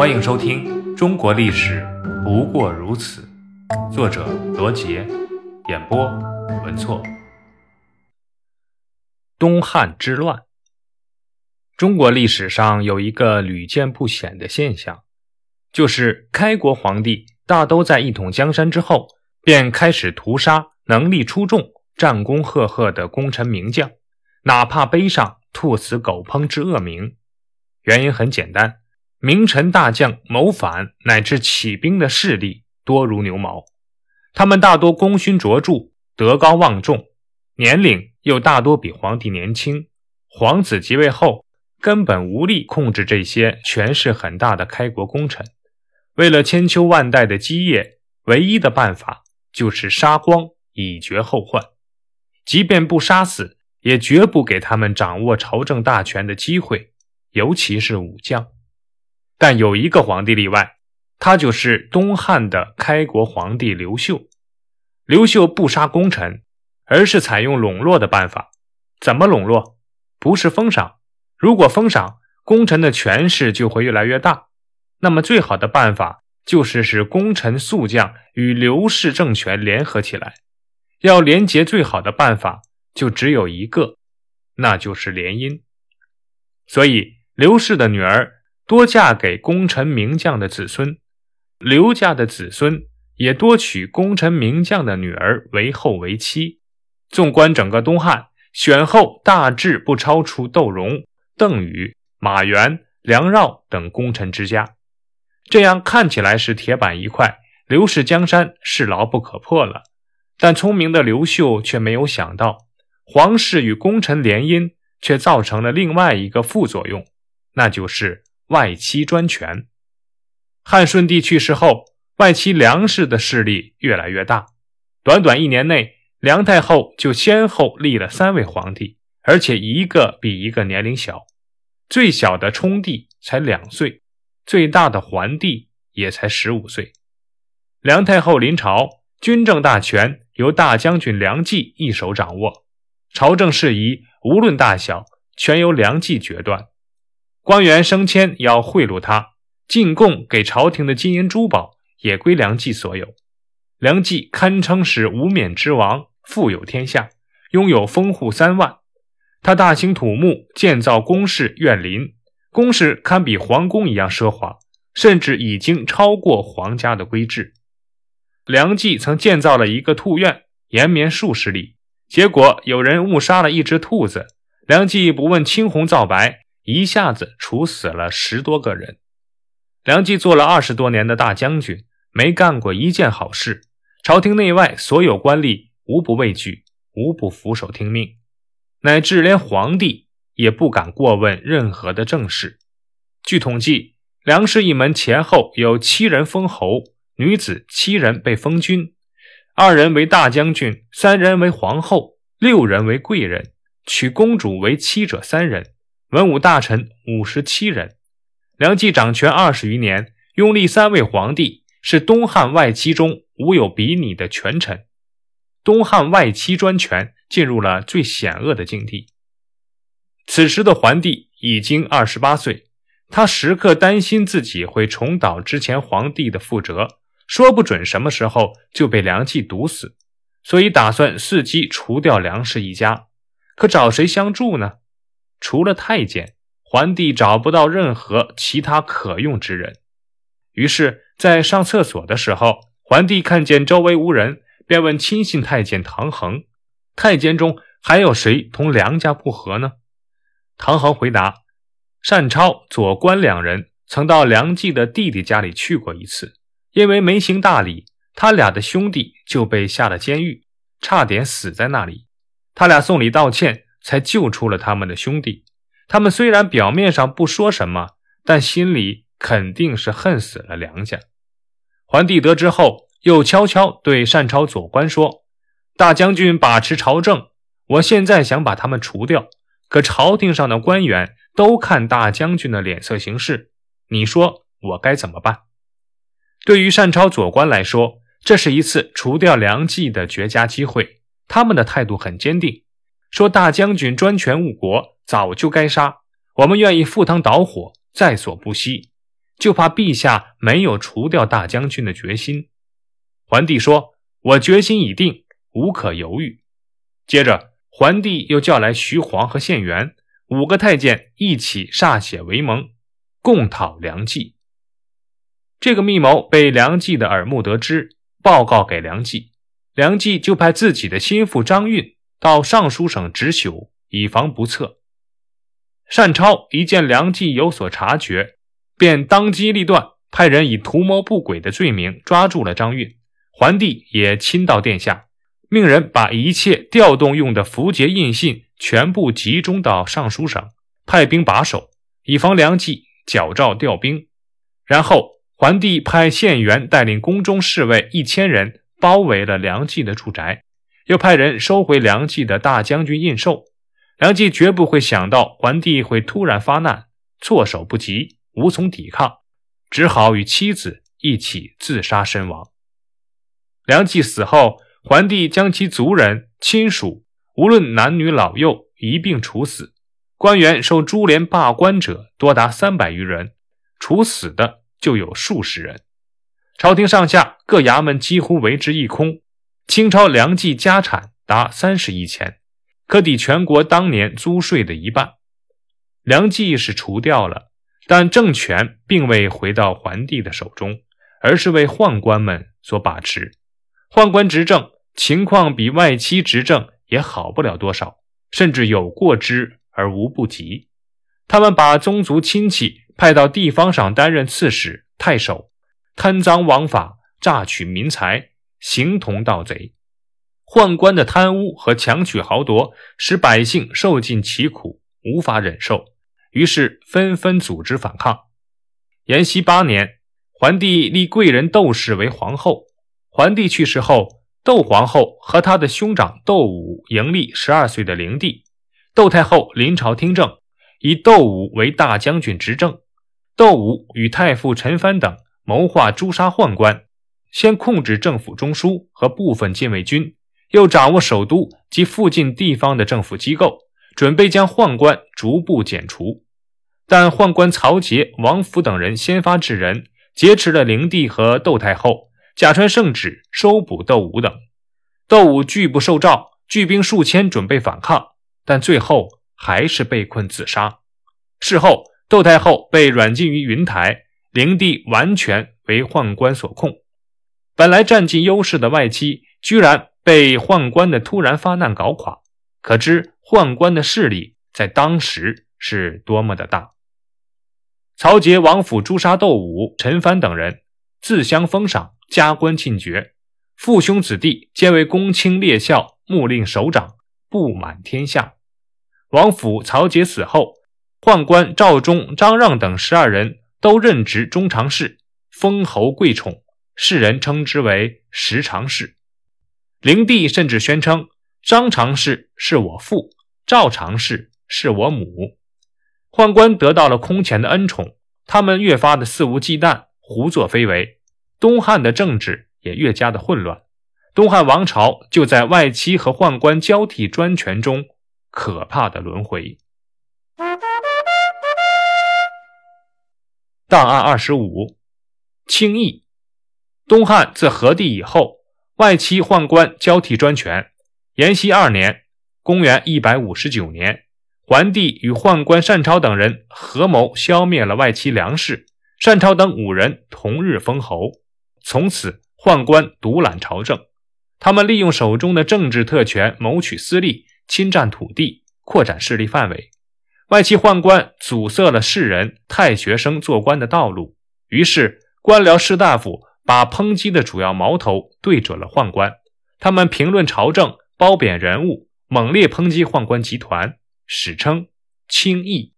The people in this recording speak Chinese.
欢迎收听《中国历史不过如此》，作者罗杰，演播文措。东汉之乱，中国历史上有一个屡见不鲜的现象，就是开国皇帝大都在一统江山之后，便开始屠杀能力出众、战功赫赫的功臣名将，哪怕背上兔死狗烹之恶名。原因很简单。名臣大将谋反乃至起兵的势力多如牛毛，他们大多功勋卓著、德高望重，年龄又大多比皇帝年轻。皇子即位后，根本无力控制这些权势很大的开国功臣。为了千秋万代的基业，唯一的办法就是杀光，以绝后患。即便不杀死，也绝不给他们掌握朝政大权的机会，尤其是武将。但有一个皇帝例外，他就是东汉的开国皇帝刘秀。刘秀不杀功臣，而是采用笼络的办法。怎么笼络？不是封赏。如果封赏，功臣的权势就会越来越大。那么，最好的办法就是使功臣宿将与刘氏政权联合起来。要联结，最好的办法就只有一个，那就是联姻。所以，刘氏的女儿。多嫁给功臣名将的子孙，刘家的子孙也多娶功臣名将的女儿为后为妻。纵观整个东汉，选后大致不超出窦融、邓禹、马援、梁绕等功臣之家。这样看起来是铁板一块，刘氏江山是牢不可破了。但聪明的刘秀却没有想到，皇室与功臣联姻却造成了另外一个副作用，那就是。外戚专权。汉顺帝去世后，外戚梁氏的势力越来越大。短短一年内，梁太后就先后立了三位皇帝，而且一个比一个年龄小。最小的冲帝才两岁，最大的桓帝也才十五岁。梁太后临朝，军政大权由大将军梁冀一手掌握，朝政事宜无论大小，全由梁冀决断。官员升迁要贿赂他，进贡给朝廷的金银珠宝也归梁冀所有。梁冀堪称是无冕之王，富有天下，拥有封户三万。他大兴土木，建造宫室苑林，宫室堪比皇宫一样奢华，甚至已经超过皇家的规制。梁冀曾建造了一个兔院，延绵数十里，结果有人误杀了一只兔子，梁冀不问青红皂白。一下子处死了十多个人。梁冀做了二十多年的大将军，没干过一件好事。朝廷内外所有官吏无不畏惧，无不俯首听命，乃至连皇帝也不敢过问任何的政事。据统计，梁氏一门前后有七人封侯，女子七人被封君，二人为大将军，三人为皇后，六人为贵人，娶公主为妻者三人。文武大臣五十七人，梁冀掌权二十余年，拥立三位皇帝，是东汉外戚中无有比拟的权臣。东汉外戚专权进入了最险恶的境地。此时的桓帝已经二十八岁，他时刻担心自己会重蹈之前皇帝的覆辙，说不准什么时候就被梁冀毒死，所以打算伺机除掉梁氏一家。可找谁相助呢？除了太监，桓帝找不到任何其他可用之人。于是，在上厕所的时候，桓帝看见周围无人，便问亲信太监唐衡：“太监中还有谁同梁家不和呢？”唐衡回答：“单超、左官两人曾到梁冀的弟弟家里去过一次，因为没行大礼，他俩的兄弟就被下了监狱，差点死在那里。他俩送礼道歉。”才救出了他们的兄弟。他们虽然表面上不说什么，但心里肯定是恨死了梁家。桓帝得知后，又悄悄对单超、左官说：“大将军把持朝政，我现在想把他们除掉，可朝廷上的官员都看大将军的脸色行事。你说我该怎么办？”对于单超、左官来说，这是一次除掉梁冀的绝佳机会。他们的态度很坚定。说大将军专权误国，早就该杀。我们愿意赴汤蹈火，在所不惜。就怕陛下没有除掉大将军的决心。桓帝说：“我决心已定，无可犹豫。”接着，桓帝又叫来徐晃和献元五个太监一起歃血为盟，共讨梁冀。这个密谋被梁冀的耳目得知，报告给梁冀，梁冀就派自己的心腹张运到尚书省执宿，以防不测。单超一见梁冀有所察觉，便当机立断，派人以图谋不轨的罪名抓住了张运。桓帝也亲到殿下，命人把一切调动用的符节印信全部集中到尚书省，派兵把守，以防梁冀矫诏调兵。然后。桓帝派县元带领宫中侍卫一千人包围了梁冀的住宅，又派人收回梁冀的大将军印绶。梁冀绝不会想到桓帝会突然发难，措手不及，无从抵抗，只好与妻子一起自杀身亡。梁冀死后，桓帝将其族人、亲属，无论男女老幼，一并处死。官员受株连罢官者多达三百余人，处死的。就有数十人，朝廷上下各衙门几乎为之一空。清朝粮计家产达三十亿钱，可抵全国当年租税的一半。粮计是除掉了，但政权并未回到桓帝的手中，而是为宦官们所把持。宦官执政情况比外戚执政也好不了多少，甚至有过之而无不及。他们把宗族亲戚。派到地方上担任刺史、太守，贪赃枉法，榨取民财，形同盗贼。宦官的贪污和强取豪夺，使百姓受尽其苦，无法忍受，于是纷纷组织反抗。延熙八年，桓帝立贵人窦氏为皇后。桓帝去世后，窦皇后和他的兄长窦武迎立十二岁的灵帝。窦太后临朝听政，以窦武为大将军执政。窦武与太傅陈蕃等谋划诛杀宦官，先控制政府中枢和部分禁卫军，又掌握首都及附近地方的政府机构，准备将宦官逐步剪除。但宦官曹节、王府等人先发制人，劫持了灵帝和窦太后，假传圣旨收捕窦武等。窦武拒不受诏，聚兵数千准备反抗，但最后还是被困自杀。事后。窦太后被软禁于云台，灵帝完全为宦官所控。本来占尽优势的外戚，居然被宦官的突然发难搞垮，可知宦官的势力在当时是多么的大。曹节王府诛杀窦武、陈蕃等人，自相封赏，加官进爵，父兄子弟皆为公卿列校、牧令首长，布满天下。王府曹节死后。宦官赵忠、张让等十二人都任职中常侍，封侯贵宠，世人称之为十常侍。灵帝甚至宣称：“张常侍是我父，赵常侍是我母。”宦官得到了空前的恩宠，他们越发的肆无忌惮，胡作非为。东汉的政治也越加的混乱，东汉王朝就在外戚和宦官交替专权中可怕的轮回。档案二十五，清议。东汉自和帝以后，外戚宦官交替专权。延熙二年（公元一百五十九年），桓帝与宦官单超等人合谋消灭了外戚梁氏。单超等五人同日封侯。从此，宦官独揽朝政。他们利用手中的政治特权，谋取私利，侵占土地，扩展势力范围。外戚宦官阻塞了士人、太学生做官的道路，于是官僚士大夫把抨击的主要矛头对准了宦官。他们评论朝政，褒贬人物，猛烈抨击宦官集团，史称“清议”。